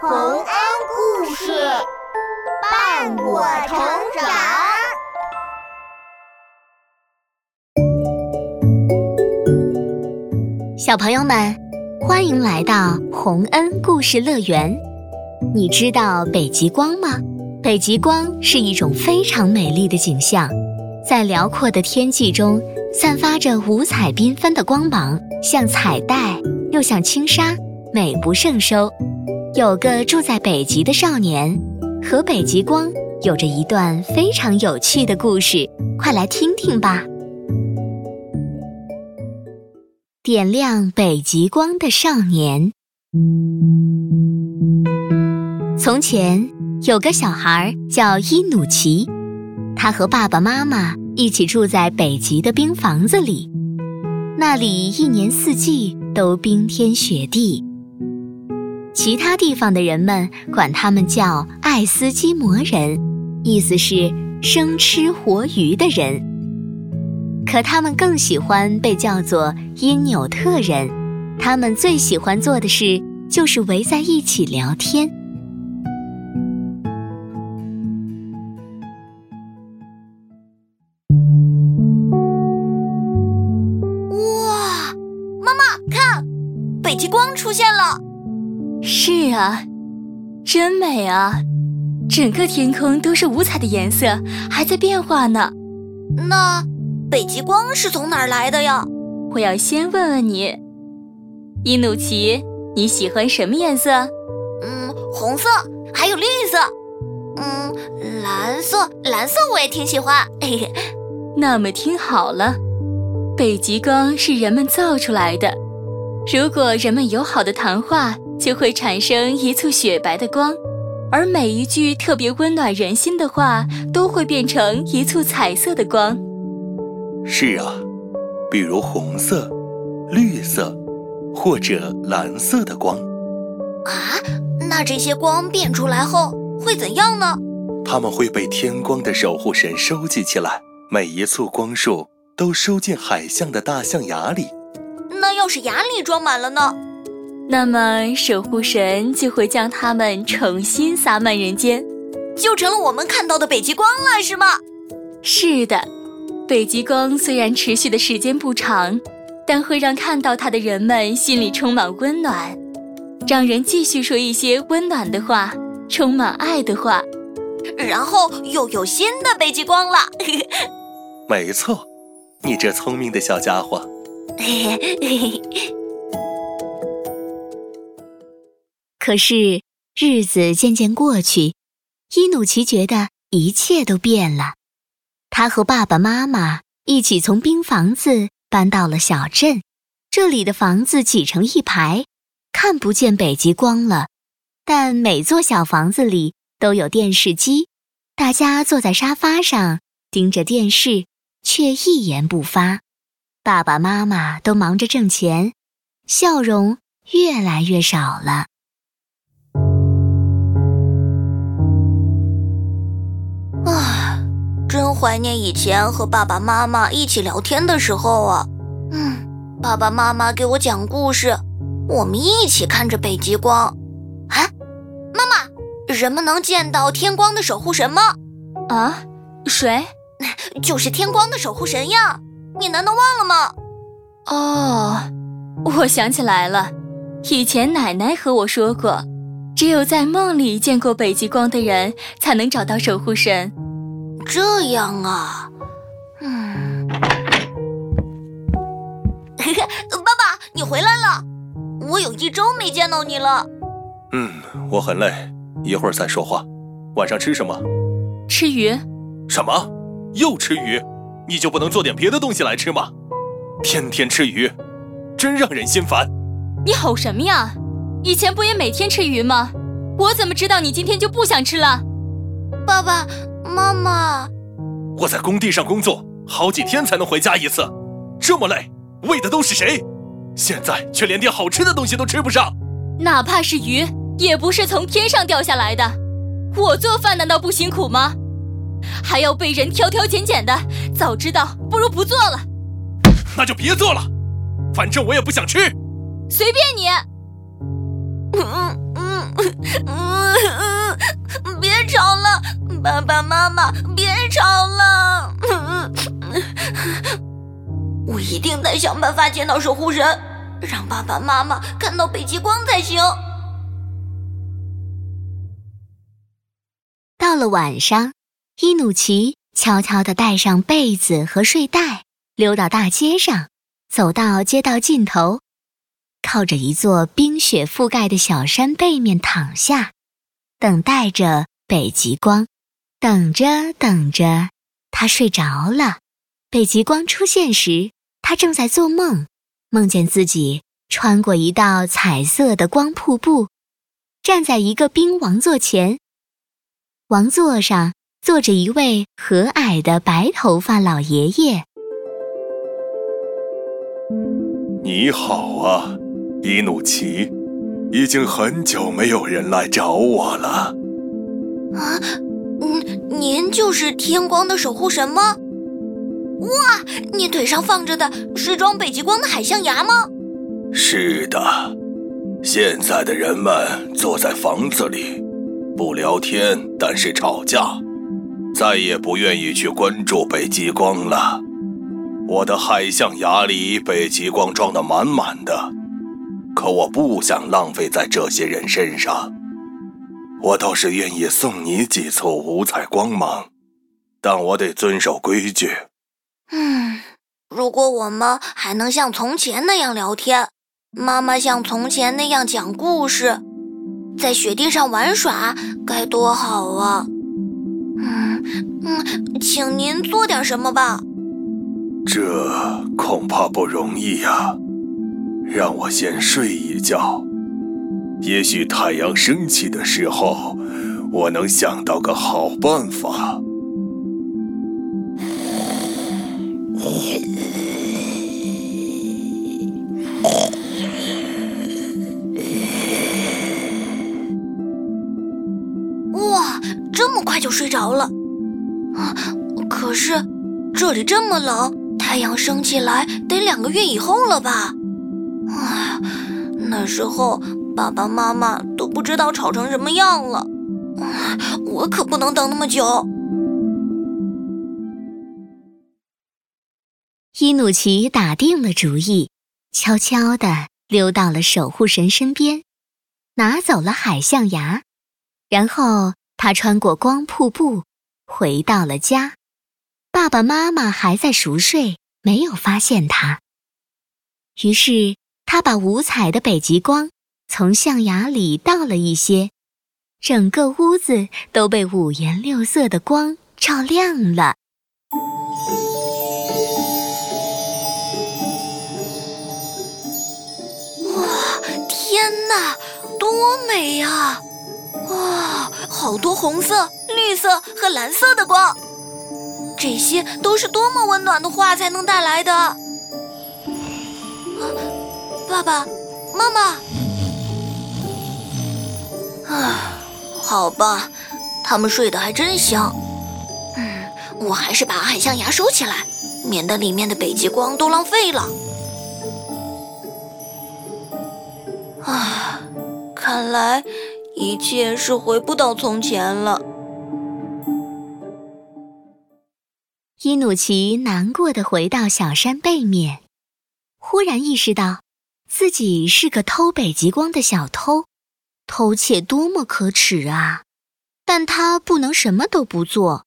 洪恩故事伴我成长。小朋友们，欢迎来到洪恩故事乐园。你知道北极光吗？北极光是一种非常美丽的景象，在辽阔的天际中散发着五彩缤纷的光芒，像彩带，又像轻纱，美不胜收。有个住在北极的少年，和北极光有着一段非常有趣的故事，快来听听吧。点亮北极光的少年。从前有个小孩叫伊努奇，他和爸爸妈妈一起住在北极的冰房子里，那里一年四季都冰天雪地。其他地方的人们管他们叫爱斯基摩人，意思是生吃活鱼的人。可他们更喜欢被叫做因纽特人，他们最喜欢做的事就是围在一起聊天。哇，妈妈看，北极光出现了。是啊，真美啊！整个天空都是五彩的颜色，还在变化呢。那北极光是从哪儿来的呀？我要先问问你，伊努奇，你喜欢什么颜色？嗯，红色，还有绿色。嗯，蓝色，蓝色我也挺喜欢。嘿嘿。那么听好了，北极光是人们造出来的。如果人们友好的谈话。就会产生一簇雪白的光，而每一句特别温暖人心的话，都会变成一簇彩色的光。是啊，比如红色、绿色或者蓝色的光。啊，那这些光变出来后会怎样呢？它们会被天光的守护神收集起来，每一簇光束都收进海象的大象牙里。那要是牙里装满了呢？那么，守护神就会将它们重新洒满人间，就成了我们看到的北极光了，是吗？是的，北极光虽然持续的时间不长，但会让看到它的人们心里充满温暖，让人继续说一些温暖的话，充满爱的话，然后又有新的北极光了。没错，你这聪明的小家伙。可是日子渐渐过去，伊努奇觉得一切都变了。他和爸爸妈妈一起从冰房子搬到了小镇，这里的房子挤成一排，看不见北极光了。但每座小房子里都有电视机，大家坐在沙发上盯着电视，却一言不发。爸爸妈妈都忙着挣钱，笑容越来越少了。真怀念以前和爸爸妈妈一起聊天的时候啊！嗯，爸爸妈妈给我讲故事，我们一起看着北极光。啊，妈妈，人们能见到天光的守护神吗？啊，谁？就是天光的守护神呀！你难道忘了吗？哦，我想起来了，以前奶奶和我说过，只有在梦里见过北极光的人，才能找到守护神。这样啊，嗯，嘿嘿，爸爸，你回来了，我有一周没见到你了。嗯，我很累，一会儿再说话。晚上吃什么？吃鱼。什么？又吃鱼？你就不能做点别的东西来吃吗？天天吃鱼，真让人心烦。你吼什么呀？以前不也每天吃鱼吗？我怎么知道你今天就不想吃了？爸爸。妈妈，我在工地上工作好几天才能回家一次，这么累，为的都是谁？现在却连点好吃的东西都吃不上。哪怕是鱼，也不是从天上掉下来的。我做饭难道不辛苦吗？还要被人挑挑拣拣的，早知道不如不做了。那就别做了，反正我也不想吃。随便你。嗯嗯嗯。爸爸妈妈，别吵了！我一定得想办法见到守护神，让爸爸妈妈看到北极光才行。到了晚上，伊努奇悄悄地带上被子和睡袋，溜到大街上，走到街道尽头，靠着一座冰雪覆盖的小山背面躺下，等待着北极光。等着等着，他睡着了。北极光出现时，他正在做梦，梦见自己穿过一道彩色的光瀑布，站在一个冰王座前。王座上坐着一位和蔼的白头发老爷爷。你好啊，伊努奇，已经很久没有人来找我了。啊，嗯，您就是天光的守护神吗？哇，你腿上放着的是装北极光的海象牙吗？是的，现在的人们坐在房子里。不聊天，但是吵架，再也不愿意去关注北极光了。我的海象牙里北极光装得满满的，可我不想浪费在这些人身上。我倒是愿意送你几簇五彩光芒，但我得遵守规矩。嗯，如果我们还能像从前那样聊天，妈妈像从前那样讲故事。在雪地上玩耍该多好啊！嗯嗯，请您做点什么吧。这恐怕不容易呀，让我先睡一觉。也许太阳升起的时候，我能想到个好办法。哇，这么快就睡着了，啊！可是这里这么冷，太阳升起来得两个月以后了吧？哎，那时候爸爸妈妈都不知道吵成什么样了，我可不能等那么久。伊努奇打定了主意，悄悄地溜到了守护神身边，拿走了海象牙，然后。他穿过光瀑布，回到了家。爸爸妈妈还在熟睡，没有发现他。于是他把五彩的北极光从象牙里倒了一些，整个屋子都被五颜六色的光照亮了。哇，天哪，多美呀！哇，好多红色、绿色和蓝色的光，这些都是多么温暖的画才能带来的。啊，爸爸妈妈，啊，好吧，他们睡得还真香。嗯，我还是把海象牙收起来，免得里面的北极光都浪费了。啊，看来。一切是回不到从前了。伊努奇难过的回到小山背面，忽然意识到自己是个偷北极光的小偷，偷窃多么可耻啊！但他不能什么都不做。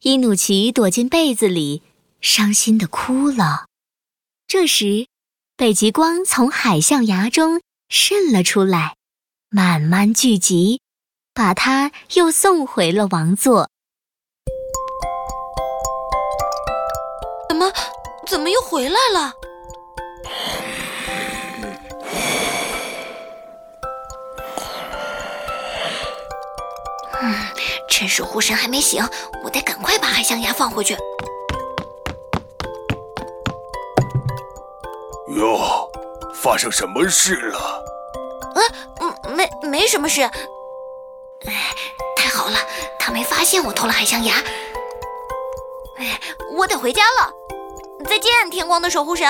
伊努奇躲进被子里，伤心的哭了。这时，北极光从海象牙中渗了出来。慢慢聚集，把他又送回了王座。怎么，怎么又回来了？趁守护神还没醒，我得赶快把海象牙放回去。哟，发生什么事了？嗯，没没什么事。哎，太好了，他没发现我偷了海象牙。哎，我得回家了。再见，天光的守护神。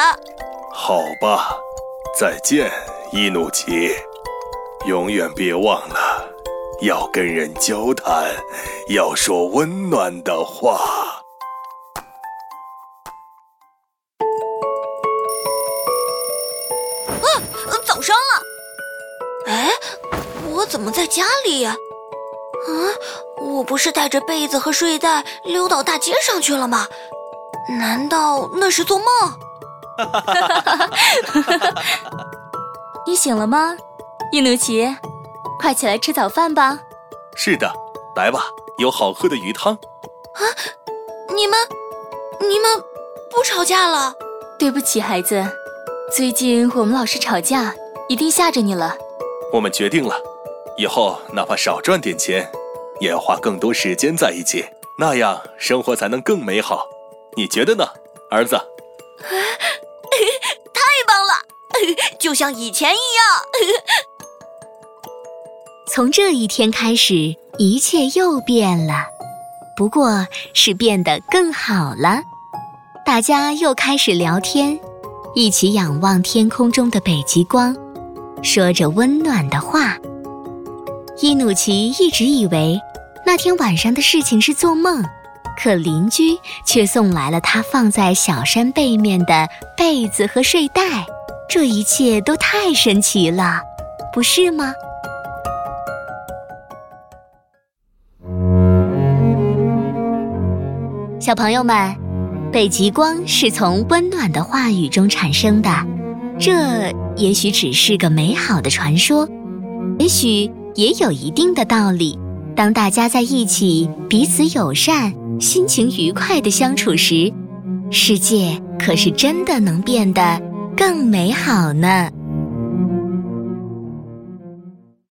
好吧，再见，伊努奇。永远别忘了，要跟人交谈，要说温暖的话。啊，早上了！哎，我怎么在家里呀？啊，我不是带着被子和睡袋溜到大街上去了吗？难道那是做梦？你醒了吗，伊努奇？快起来吃早饭吧！是的，来吧，有好喝的鱼汤。啊，你们，你们不吵架了？对不起，孩子，最近我们老是吵架，一定吓着你了。我们决定了，以后哪怕少赚点钱，也要花更多时间在一起，那样生活才能更美好。你觉得呢，儿子？太棒了，就像以前一样。从这一天开始，一切又变了，不过是变得更好了。大家又开始聊天，一起仰望天空中的北极光，说着温暖的话。伊努奇一直以为那天晚上的事情是做梦，可邻居却送来了他放在小山背面的被子和睡袋。这一切都太神奇了，不是吗？小朋友们，北极光是从温暖的话语中产生的，这也许只是个美好的传说，也许也有一定的道理。当大家在一起，彼此友善、心情愉快的相处时，世界可是真的能变得更美好呢。